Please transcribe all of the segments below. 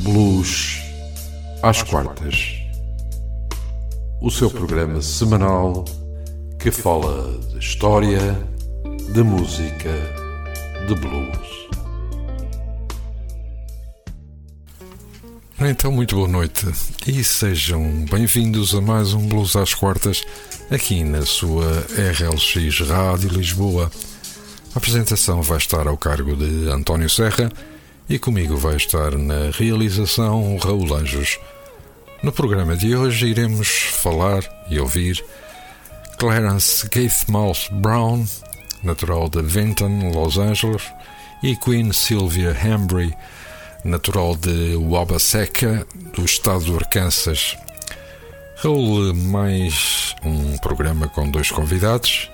Blues às quartas. O seu programa semanal que fala de história, de música, de blues. Então, muito boa noite e sejam bem-vindos a mais um Blues às Quartas aqui na sua RLX Rádio Lisboa. A apresentação vai estar ao cargo de António Serra e comigo vai estar na realização Raul Anjos. No programa de hoje iremos falar e ouvir Clarence Gatemouth Brown, natural de Vinton, Los Angeles, e Queen Sylvia Hambry, natural de Wabaseca, do estado do Arkansas. Raul, mais um programa com dois convidados.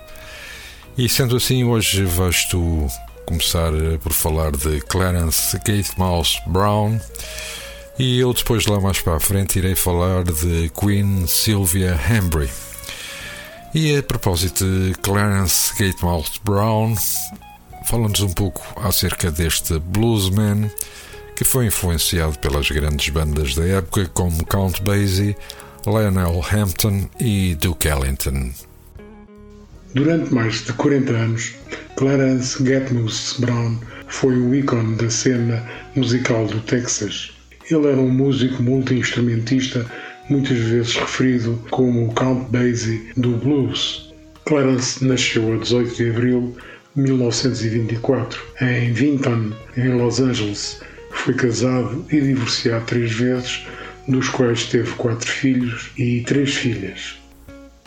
E sendo assim, hoje vais tu começar eh, por falar de Clarence Gatemouth Brown e eu depois lá mais para a frente irei falar de Queen Sylvia Hambry. E a propósito de Clarence Gatemouth Brown, fala-nos um pouco acerca deste bluesman que foi influenciado pelas grandes bandas da época como Count Basie, Lionel Hampton e Duke Ellington. Durante mais de 40 anos, Clarence Gatmus Brown foi um ícone da cena musical do Texas. Ele era um músico multi-instrumentista, muitas vezes referido como o Count Basie do blues. Clarence nasceu a 18 de abril de 1924 em Vinton, em Los Angeles. Foi casado e divorciado três vezes, dos quais teve quatro filhos e três filhas.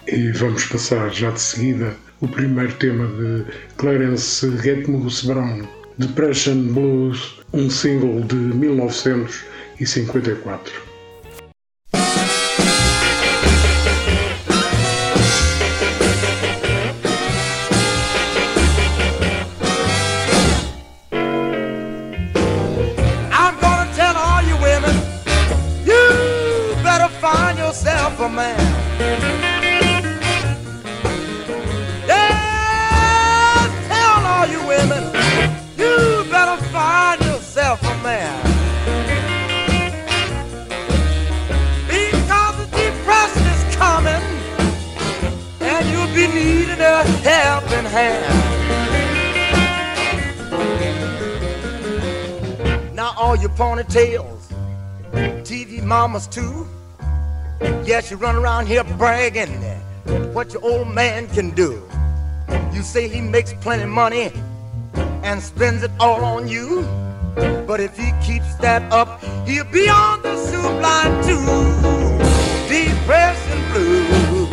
E vamos passar já de seguida o primeiro tema de Clarence Getmus Brown, Depression Blues, um single de 1954. Ponytails, TV mamas too. Yes, you run around here bragging what your old man can do. You say he makes plenty money and spends it all on you. But if he keeps that up, he'll be on the soup line too. Depression blues.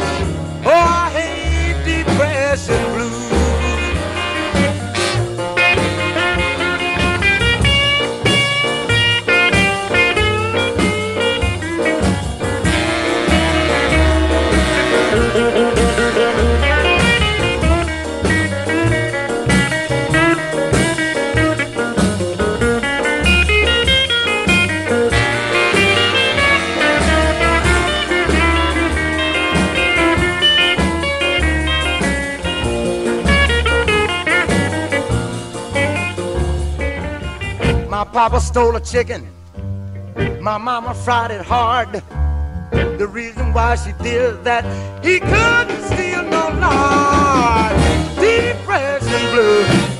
Oh, I hate depression blues. Papa stole a chicken. My mama fried it hard. The reason why she did that, he couldn't steal no lard. Depression blue.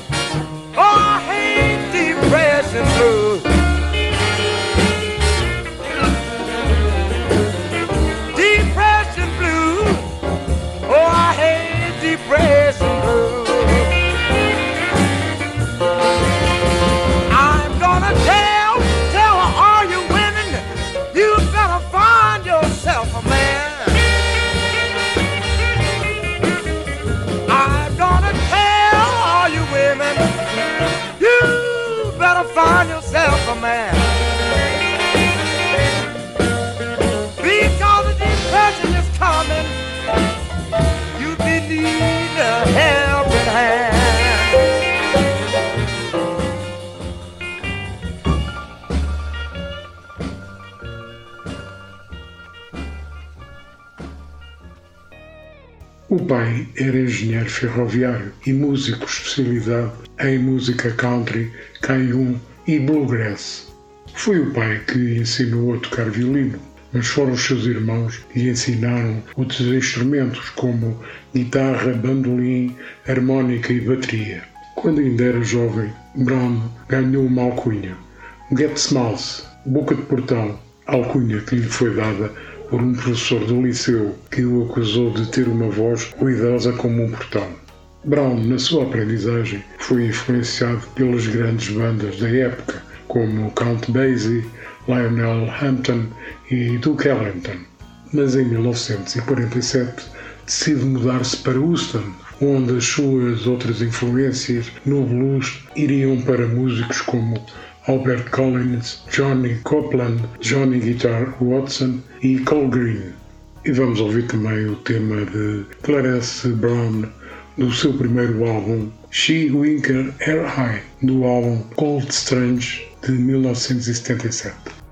Pai era engenheiro ferroviário e músico especializado em música country, caium e bluegrass. Foi o pai que ensinou a tocar violino, mas foram os seus irmãos que ensinaram outros instrumentos como guitarra, bandolim, harmónica e bateria. Quando ainda era jovem, Brown ganhou uma alcunha, Get Mouse, boca de portão, alcunha que lhe foi dada por um professor do liceu que o acusou de ter uma voz ruidosa como um portão. Brown, na sua aprendizagem, foi influenciado pelas grandes bandas da época, como Count Basie, Lionel Hampton e Duke Ellington. Mas em 1947 decide mudar-se para Houston, onde as suas outras influências no blues iriam para músicos como Albert Collins, Johnny Copeland, Johnny Guitar Watson e Cole Green. E vamos ouvir também o tema de Clarence Brown do seu primeiro álbum She Winker Air High, do álbum Cold Strange de 1977.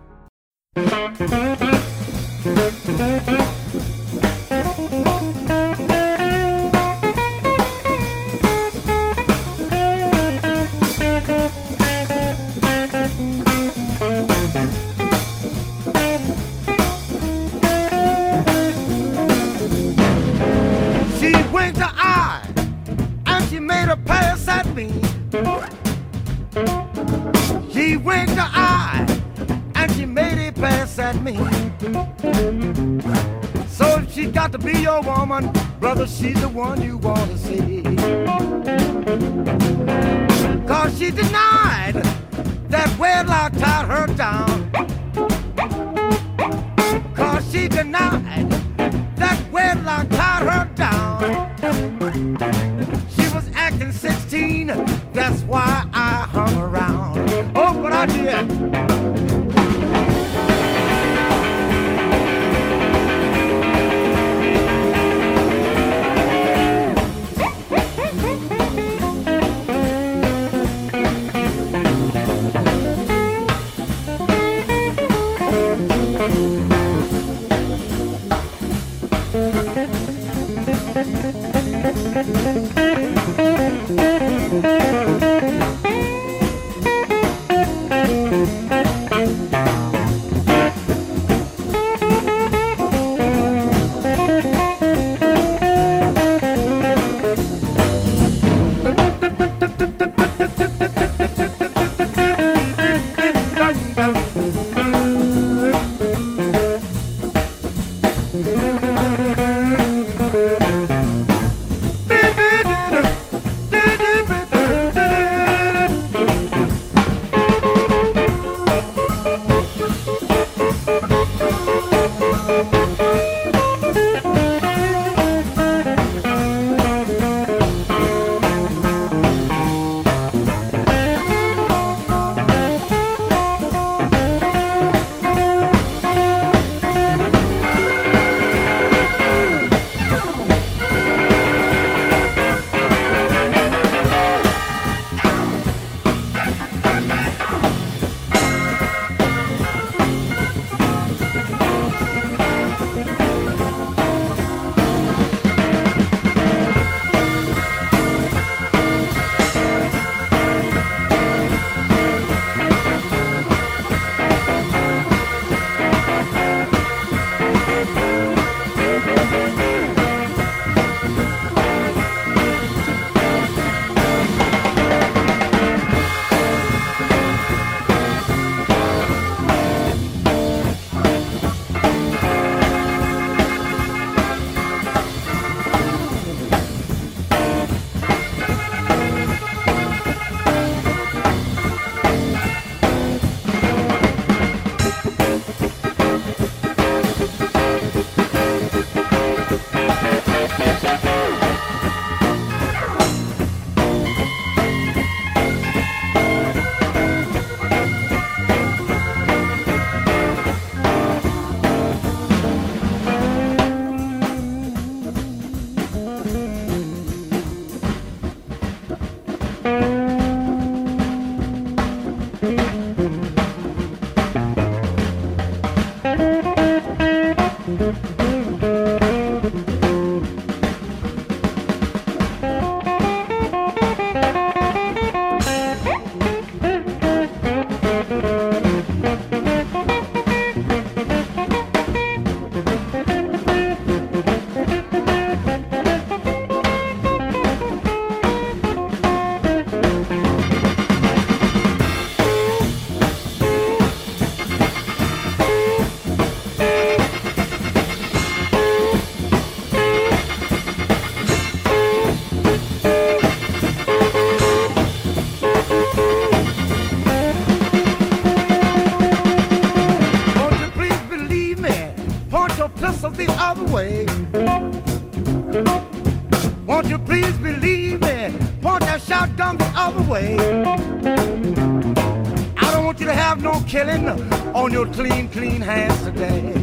Killing on your clean, clean hands today.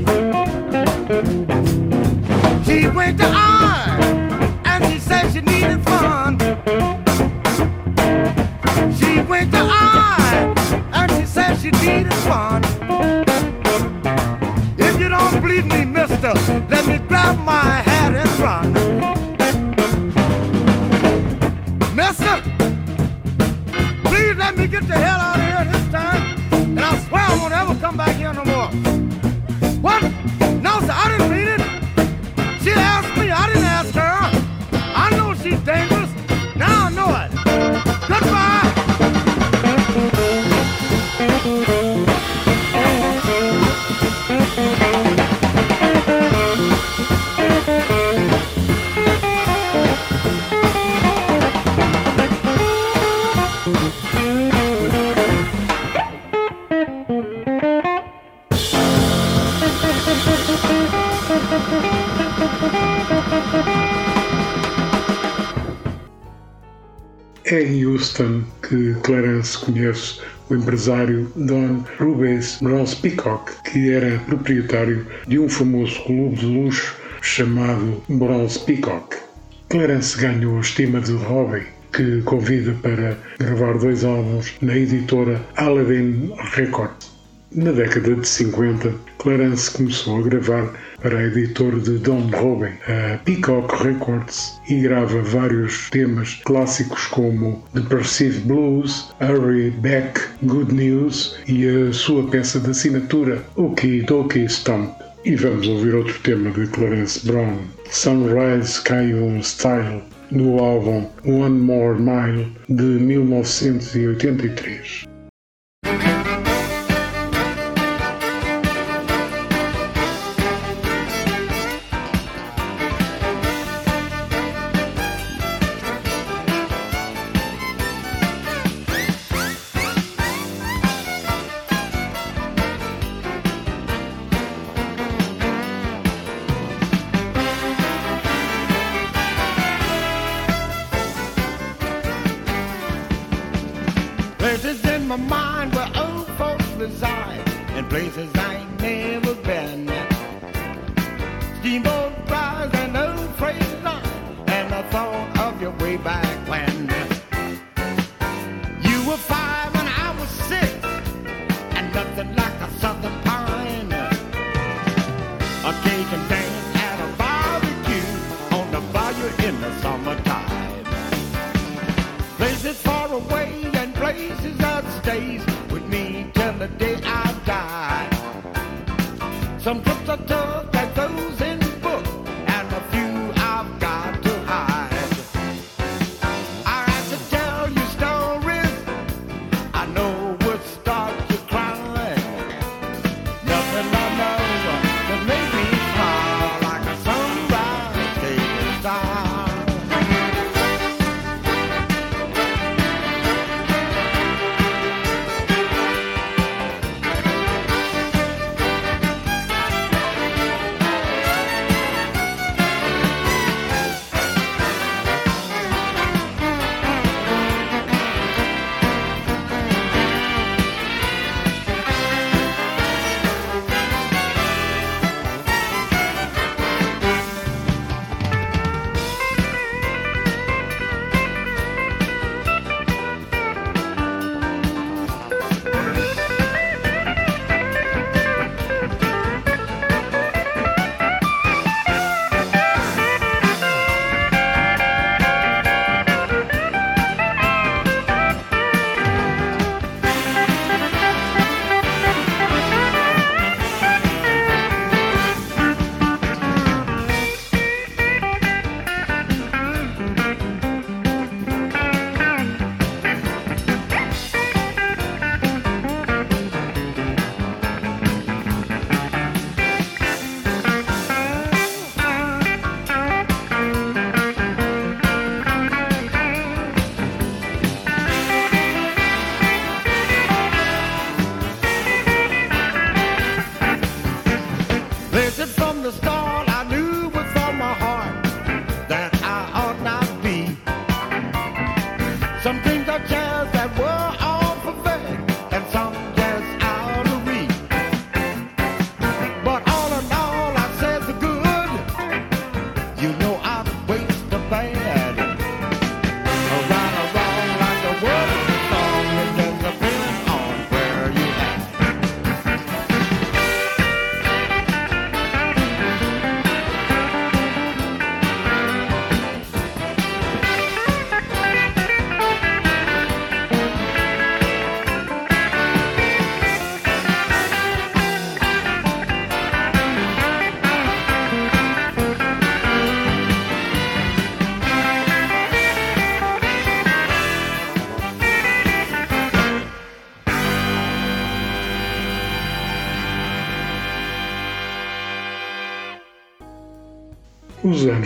She went to I and she said she needed fun. She went to I and she said she needed fun. If you don't believe me, mister, let me grab my hat and run. Mister, please let me get the hell out Clarence conhece o empresário Don Rubens Ross Peacock, que era proprietário de um famoso clube de luxo chamado Bronze Peacock. Clarence ganhou a estima de Robin, que convida para gravar dois álbuns na editora Aladdin Records. Na década de 50, Clarence começou a gravar para a editora de Don Robin, a Peacock Records, e grava vários temas clássicos como The Perceived Blues, Hurry Back, Good News e a sua peça de assinatura, Okie Dokie Stomp. E vamos ouvir outro tema de Clarence Brown, Sunrise Cayenne Style, no álbum One More Mile de 1983.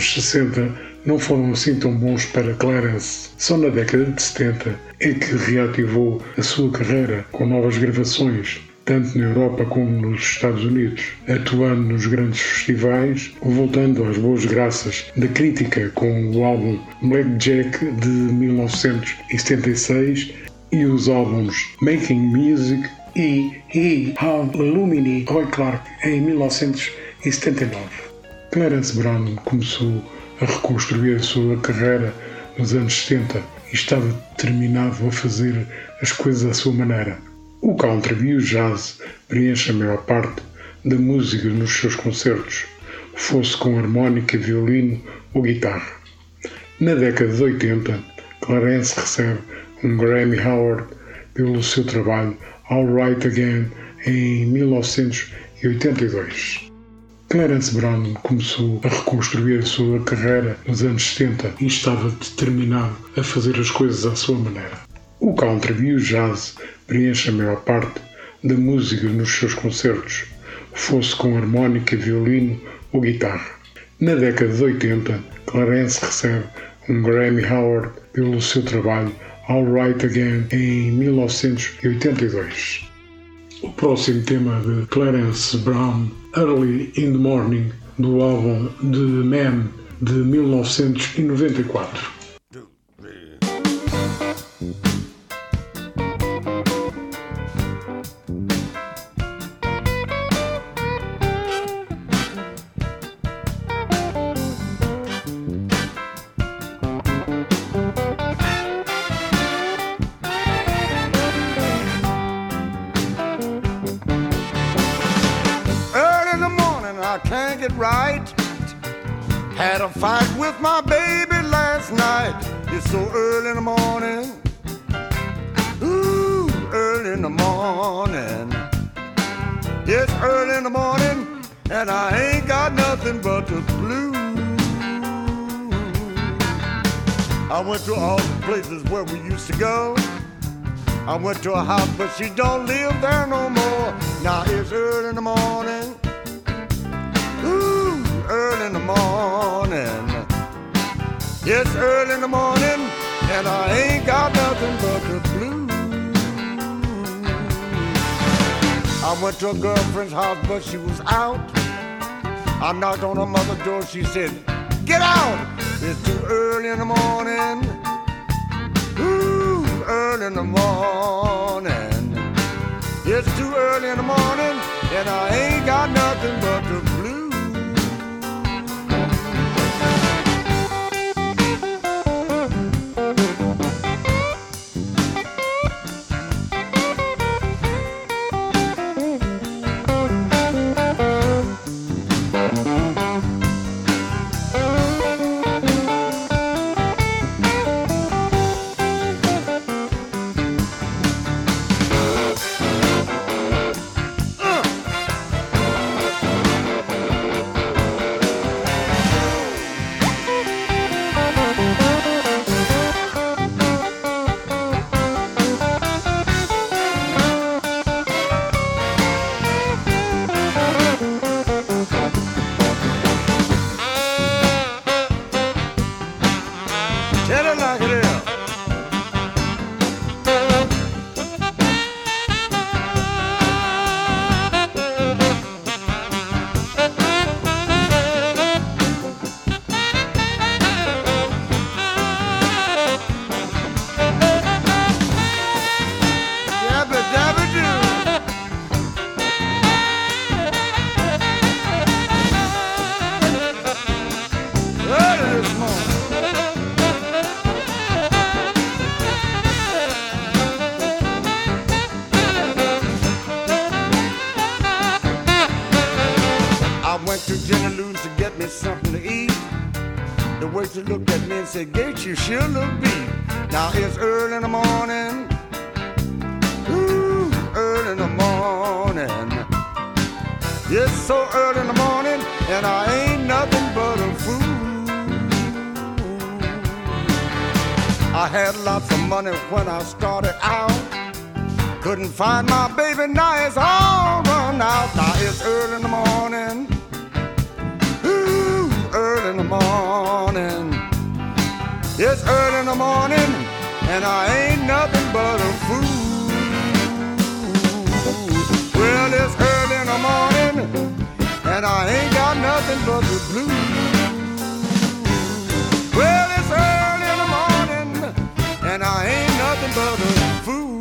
Anos 60 não foram assim tão bons para Clarence. Só na década de 70 é que reativou a sua carreira com novas gravações, tanto na Europa como nos Estados Unidos, atuando nos grandes festivais, voltando às boas graças da crítica com o álbum Black Jack de 1976 e os álbuns Making Music e He Have Lumini Roy Clark em 1979. Clarence Brown começou a reconstruir a sua carreira nos anos 70 e estava determinado a fazer as coisas à sua maneira. O country e o jazz preenchem a maior parte da música nos seus concertos, fosse com harmónica, violino ou guitarra. Na década de 80, Clarence recebe um Grammy Award pelo seu trabalho All Right Again em 1982. Clarence Brown começou a reconstruir a sua carreira nos anos 70 e estava determinado a fazer as coisas à sua maneira. O country e o jazz preenchem a maior parte da música nos seus concertos, fosse com harmónica, violino ou guitarra. Na década de 80, Clarence recebe um Grammy Award pelo seu trabalho All Right Again em 1982. O próximo tema de Clarence Brown, Early in the Morning, do álbum The Man de 1994. Went to all the places where we used to go. I went to a house, but she don't live there no more. Now it's early in the morning. Ooh, early in the morning. It's early in the morning, and I ain't got nothing but the blues. I went to a girlfriend's house, but she was out. I knocked on her mother's door, she said, Get out! It's too early in the morning. Ooh early in the morning. It's too early in the morning, and I ain't got nothing but the you sure look beat. Now it's early in the morning. Ooh, early in the morning. It's so early in the morning, and I ain't nothing but a fool. I had lots of money when I started out. Couldn't find my and I ain't nothing but a fool. Well, it's early in the morning, and I ain't got nothing but the blues. Well, it's early in the morning, and I ain't nothing but a fool.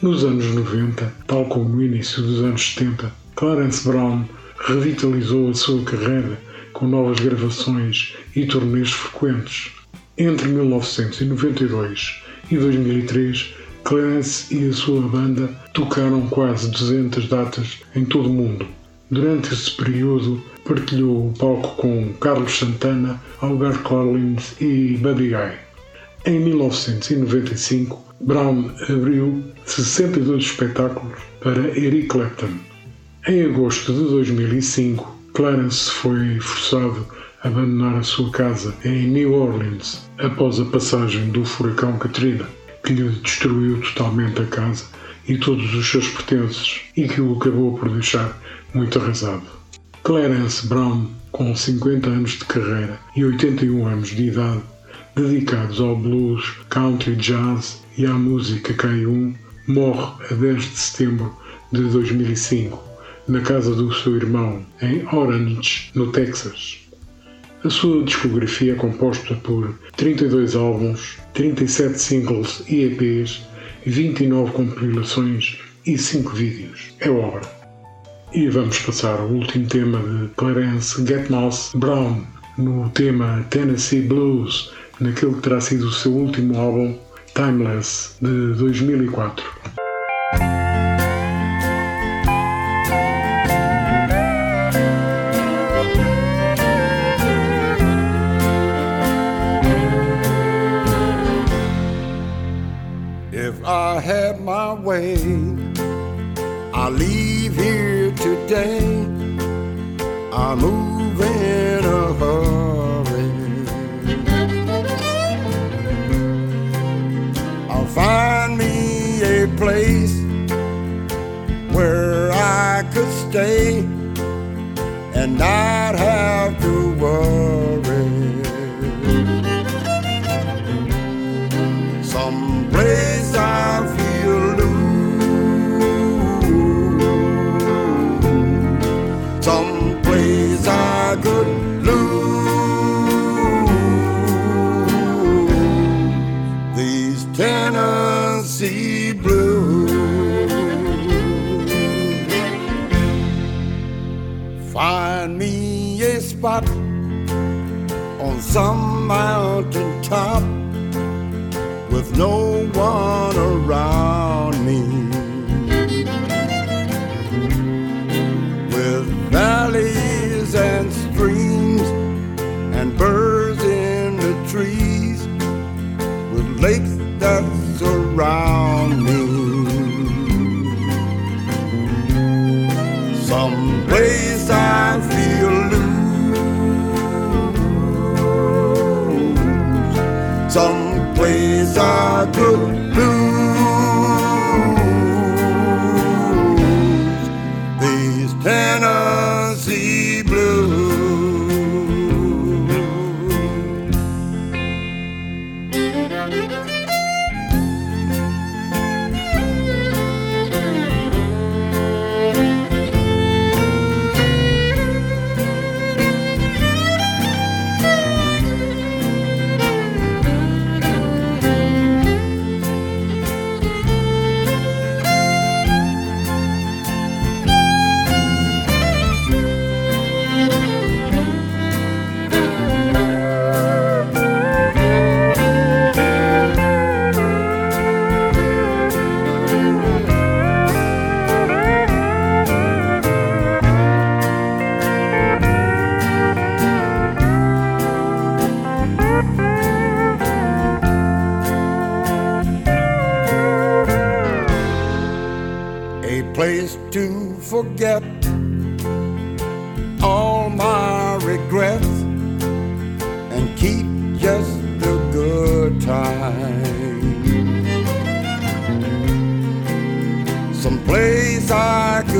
Nos anos 90, tal como no início dos anos 70, Clarence Brown revitalizou a sua carreira com novas gravações e turnês frequentes. Entre 1992 e 2003, Clarence e a sua banda tocaram quase 200 datas em todo o mundo. Durante esse período, partilhou o palco com Carlos Santana, Algar Collins e Buddy Guy. Em 1995, Brown abriu 62 espetáculos para Eric Clapton. Em agosto de 2005, Clarence foi forçado a abandonar a sua casa em New Orleans após a passagem do furacão Katrina, que lhe destruiu totalmente a casa e todos os seus pertences e que o acabou por deixar muito arrasado. Clarence Brown, com 50 anos de carreira e 81 anos de idade, dedicados ao blues, country, jazz e à música K1, morre a 10 de setembro de 2005, na casa do seu irmão, em Orange, no Texas. A sua discografia é composta por 32 álbuns, 37 singles e EPs, 29 compilações e 5 vídeos. É obra. E vamos passar ao último tema de Clarence Getmouse Brown, no tema Tennessee Blues, naquele que terá sido o seu último álbum, Timeless, de 2004. My way, I leave here today. I move in a hurry. I'll find me a place where I could stay and not spot on some mountain top with no one around me. With valleys and streams and birds in the trees, with lakes that surround me. Someplace I Some plays are good blues.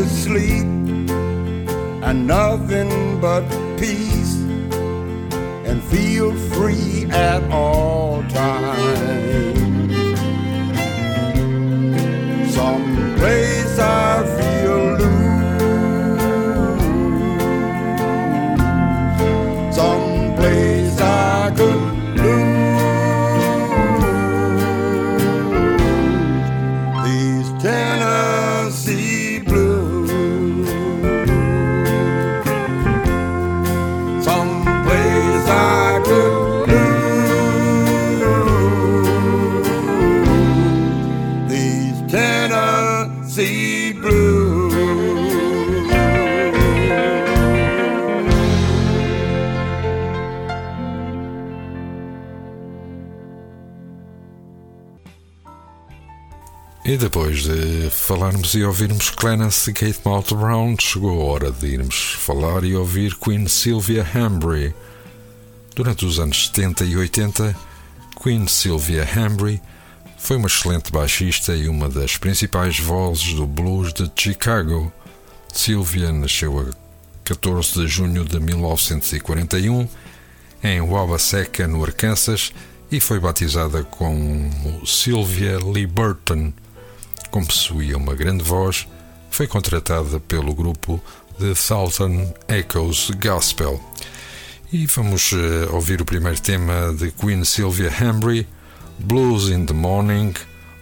Sleep find nothing but peace and feel free at all times. Some place I e ouvirmos Clarence Gatemouth Brown, chegou a hora de irmos falar e ouvir Queen Sylvia Hambry. Durante os anos 70 e 80, Queen Sylvia Hambry foi uma excelente baixista e uma das principais vozes do blues de Chicago. Sylvia nasceu a 14 de junho de 1941 em Wabaseka, no Arkansas, e foi batizada como Sylvia Lee Burton. Como possuía uma grande voz, foi contratada pelo grupo The Southern Echoes Gospel. E vamos eh, ouvir o primeiro tema de Queen Sylvia Hambry, Blues in the Morning,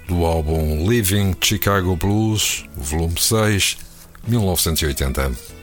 do álbum Living Chicago Blues, volume 6, 1980.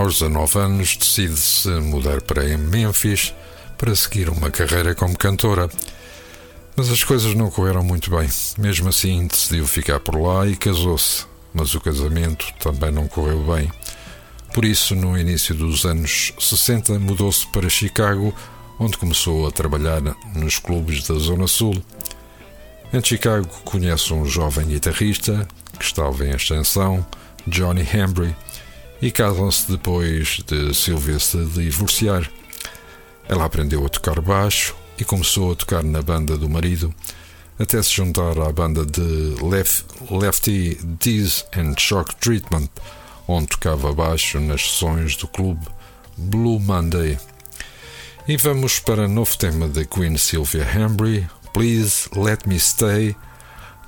Aos 19 anos, decide-se mudar para Memphis para seguir uma carreira como cantora. Mas as coisas não correram muito bem. Mesmo assim, decidiu ficar por lá e casou-se. Mas o casamento também não correu bem. Por isso, no início dos anos 60, mudou-se para Chicago, onde começou a trabalhar nos clubes da Zona Sul. Em Chicago, conhece um jovem guitarrista que estava em ascensão, Johnny Hembry, e casam-se depois de Sylvia se divorciar. Ela aprendeu a tocar baixo e começou a tocar na banda do marido, até se juntar à banda de Lef Lefty Diz and Shock Treatment, onde tocava baixo nas sessões do clube Blue Monday. E vamos para novo tema da Queen Sylvia Hambry, Please Let Me Stay,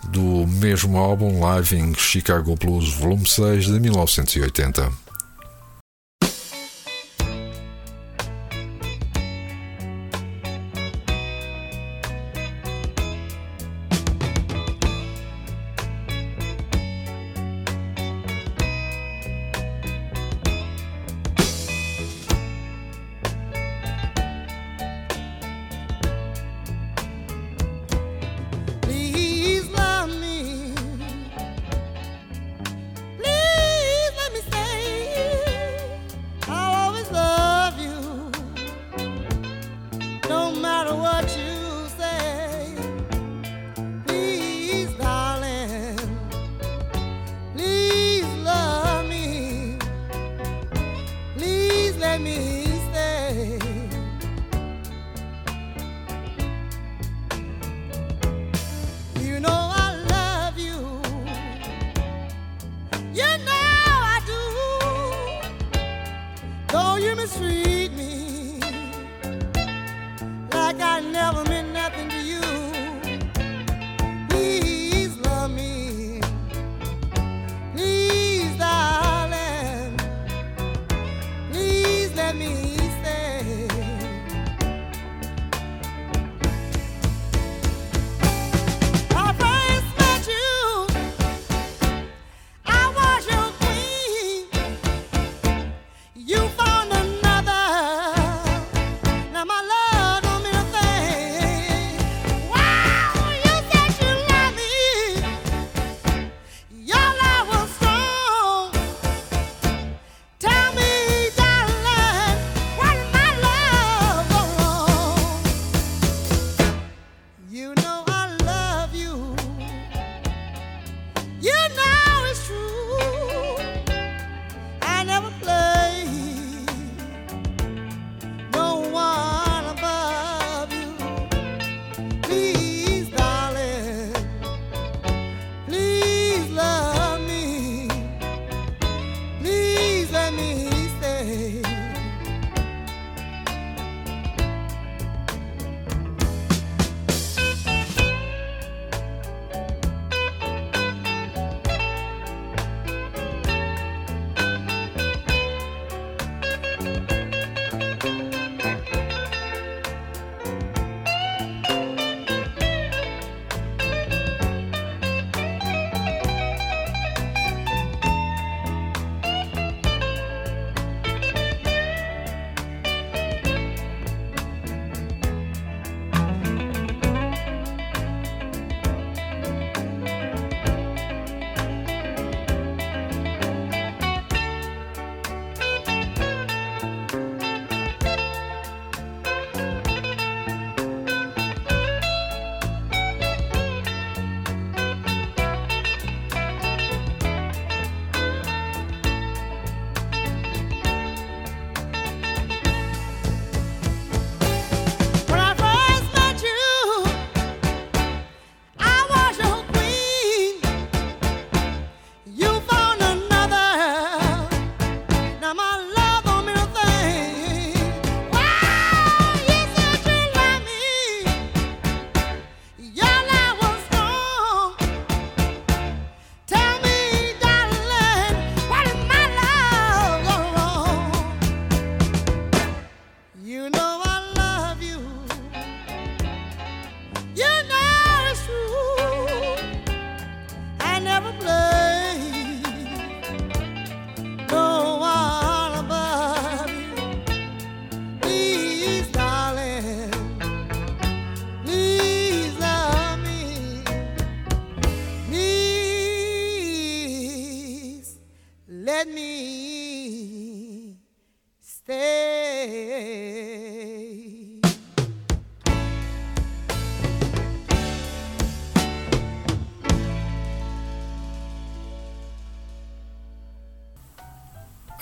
do mesmo álbum Live in Chicago Blues Volume 6 de 1980. let me stay. You know I love you. You know I do. Don't you miss me?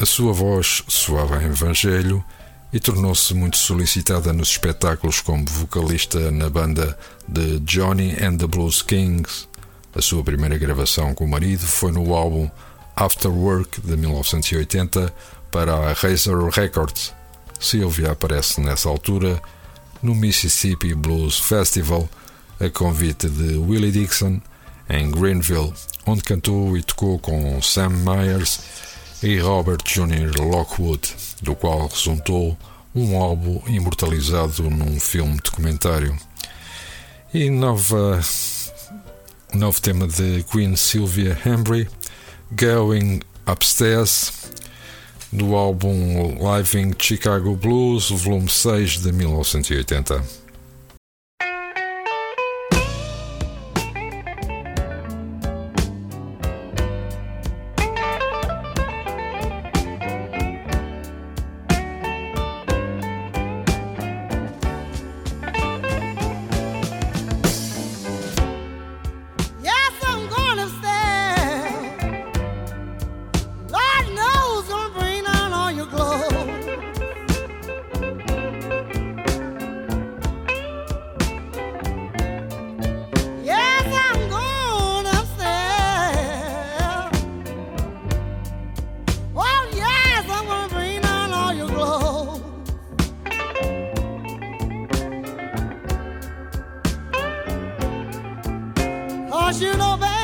A sua voz soava em evangelho e tornou-se muito solicitada nos espetáculos como vocalista na banda de Johnny and the Blues Kings. A sua primeira gravação com o marido foi no álbum After Work de 1980 para a Razor Records. Sylvia aparece nessa altura no Mississippi Blues Festival a convite de Willie Dixon em Greenville, onde cantou e tocou com Sam Myers e Robert Jr. Lockwood, do qual resultou um álbum imortalizado num filme documentário. E nova, novo tema de Queen Sylvia Hembry, Going Upstairs, do álbum Live in Chicago Blues, volume 6 de 1980. you know better.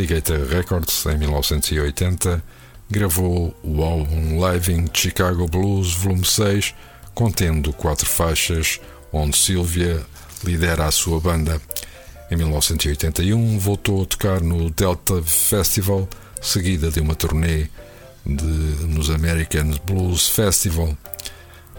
Alligator Records, em 1980, gravou o álbum Live in Chicago Blues Volume 6, contendo quatro faixas, onde Sylvia lidera a sua banda. Em 1981, voltou a tocar no Delta Festival, seguida de uma turnê de, nos American Blues Festival.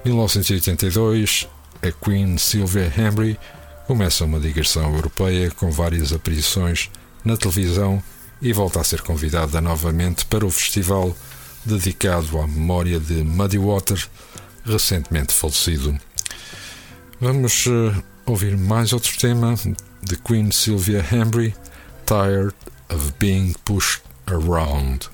1982, a Queen Sylvia Henry começa uma digressão europeia com várias aparições na televisão e volta a ser convidada novamente para o festival dedicado à memória de Muddy Water, recentemente falecido. Vamos uh, ouvir mais outro tema de Queen Sylvia Hambry, Tired of Being Pushed Around.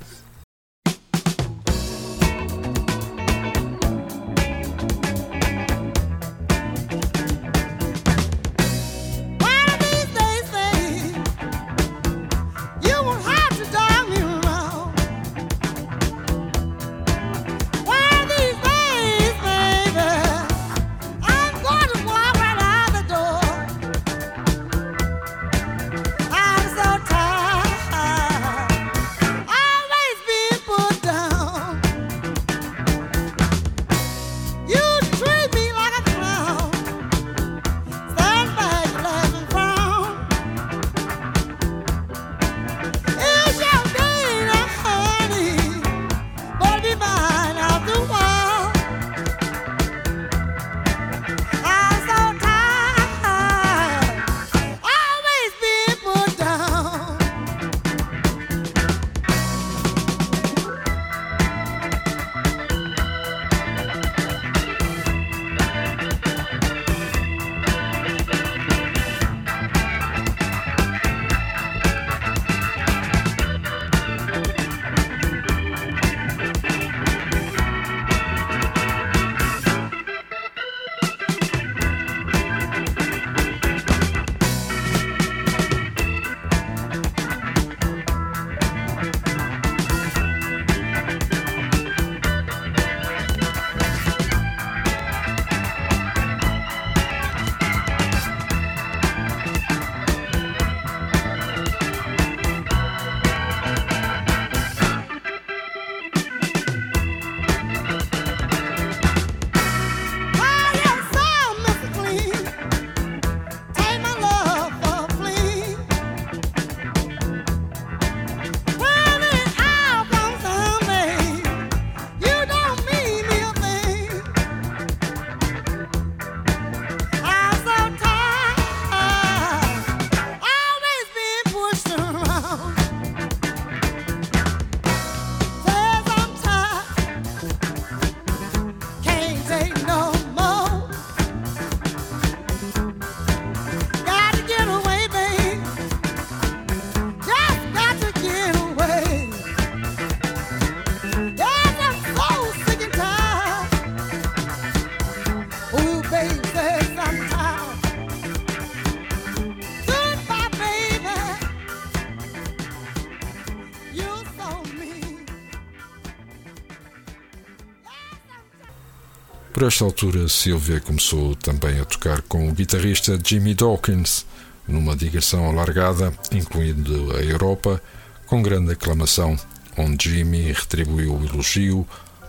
Esta altura, Sylvia começou também a tocar com o guitarrista Jimmy Dawkins, numa digressão alargada, incluindo a Europa, com grande aclamação, onde Jimmy retribuiu o elogio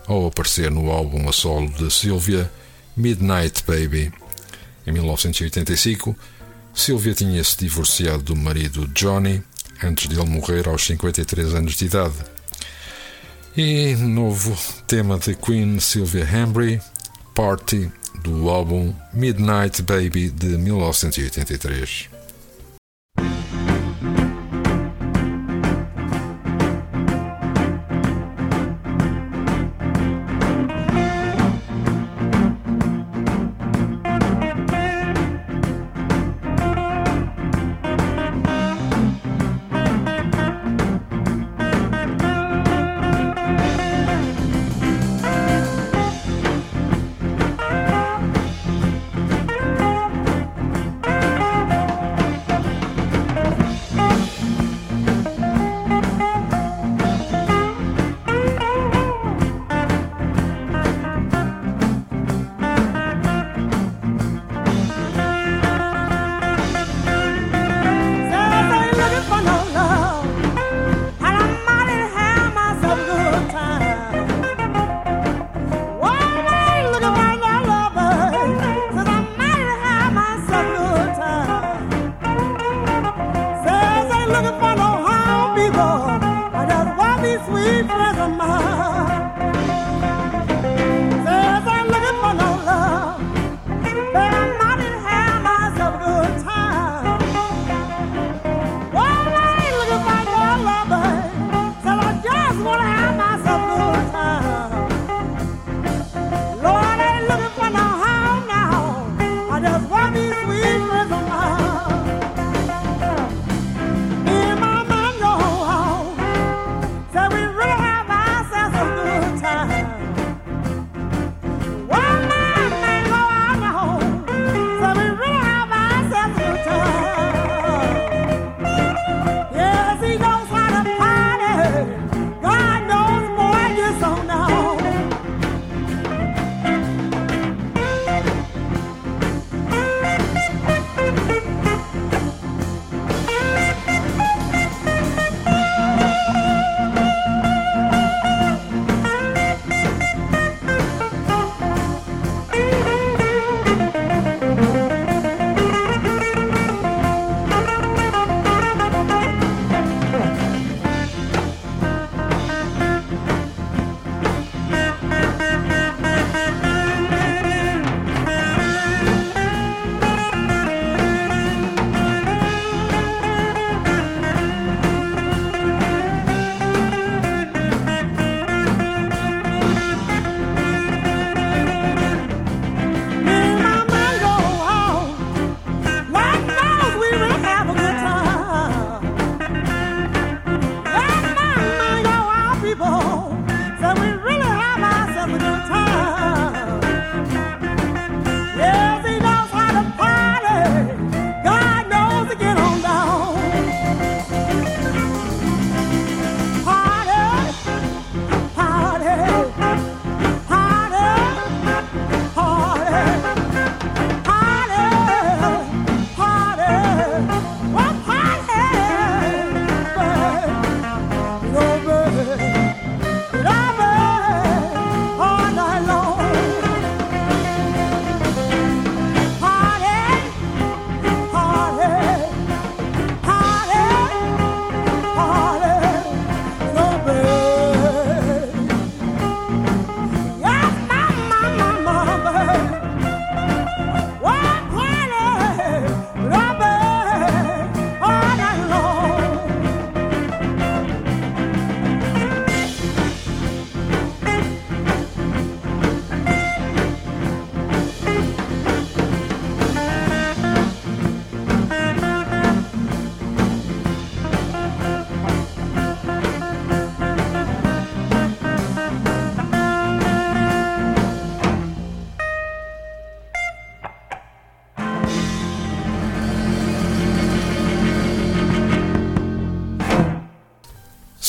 ao aparecer no álbum a solo de Sylvia, Midnight Baby. Em 1985, Sylvia tinha-se divorciado do marido Johnny antes de ele morrer aos 53 anos de idade. E novo tema de Queen Sylvia Hambry, Party, do álbum Midnight Baby de 1983.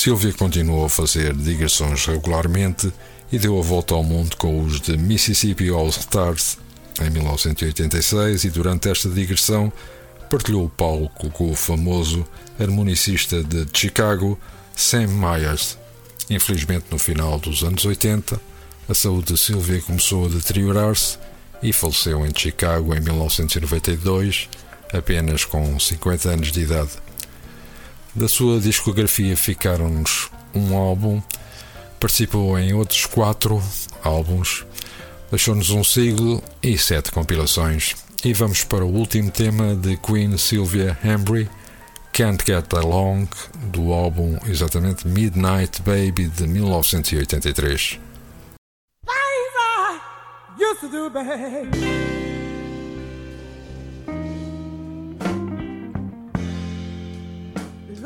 Sylvia continuou a fazer digressões regularmente e deu a volta ao mundo com os de Mississippi All Stars em 1986 e durante esta digressão partilhou o palco com o famoso harmonicista de Chicago, Sam Myers. Infelizmente, no final dos anos 80, a saúde de Sylvia começou a deteriorar-se e faleceu em Chicago em 1992, apenas com 50 anos de idade. Da sua discografia ficaram-nos um álbum, participou em outros quatro álbuns, deixou-nos um siglo e sete compilações. E vamos para o último tema de Queen Sylvia Hambry, Can't Get Along, do álbum exatamente Midnight Baby de 1983.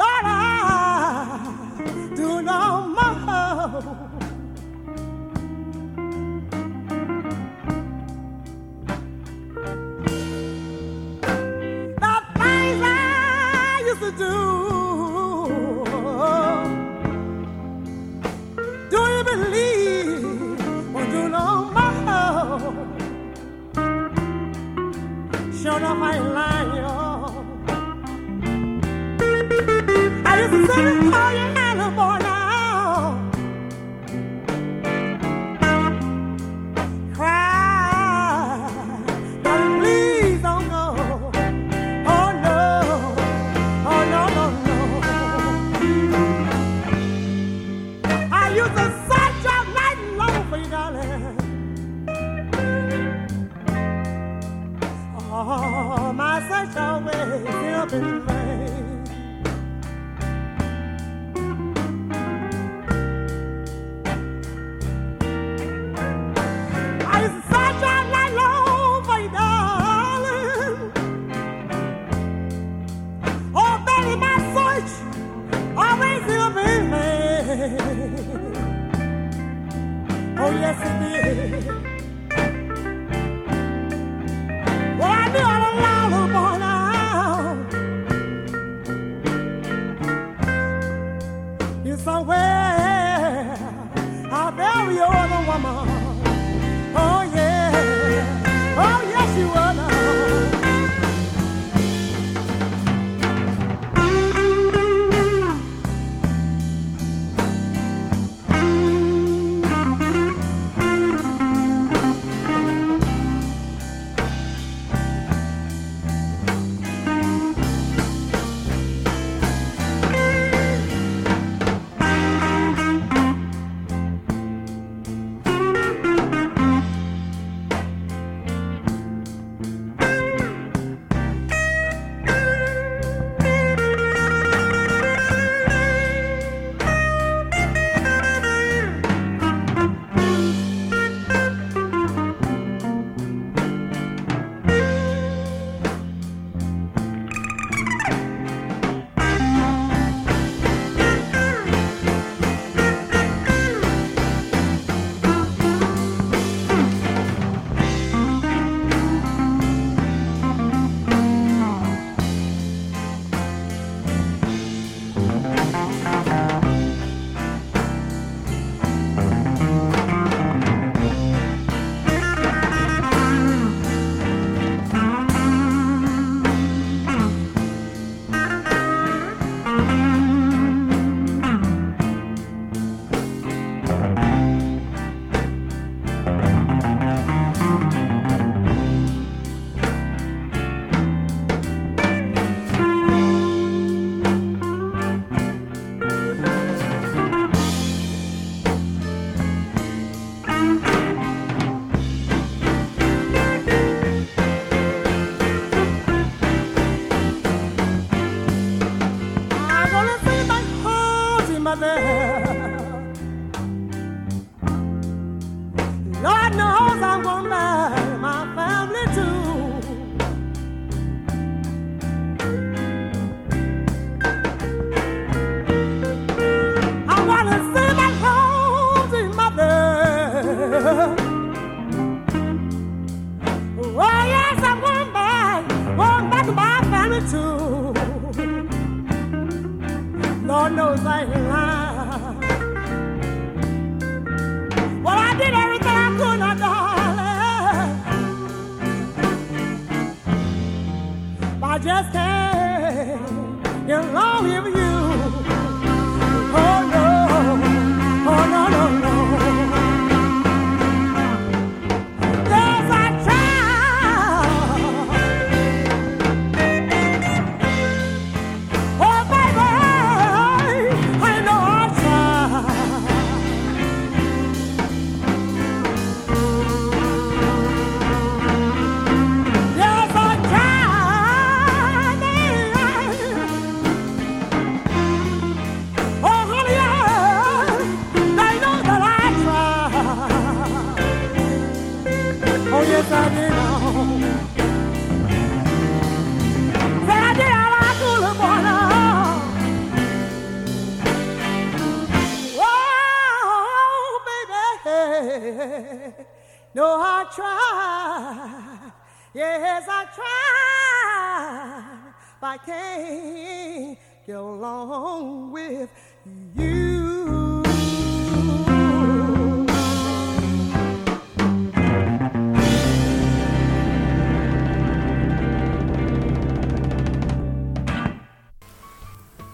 Lord, I do no more. The things I used to do. Ain't lying.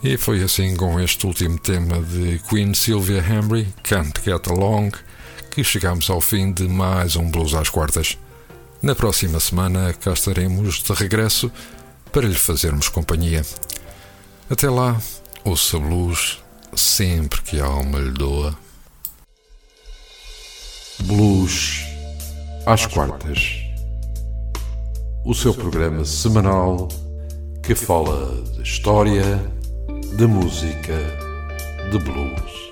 E foi assim com este último tema de Queen Sylvia Henry, Can't Get Along, que chegamos ao fim de mais um Blues às Quartas. Na próxima semana cá estaremos de regresso para lhe fazermos companhia. Até lá, ouça blues sempre que a alma lhe doa. Blues às quartas. O seu programa semanal que fala de história, de música, de blues.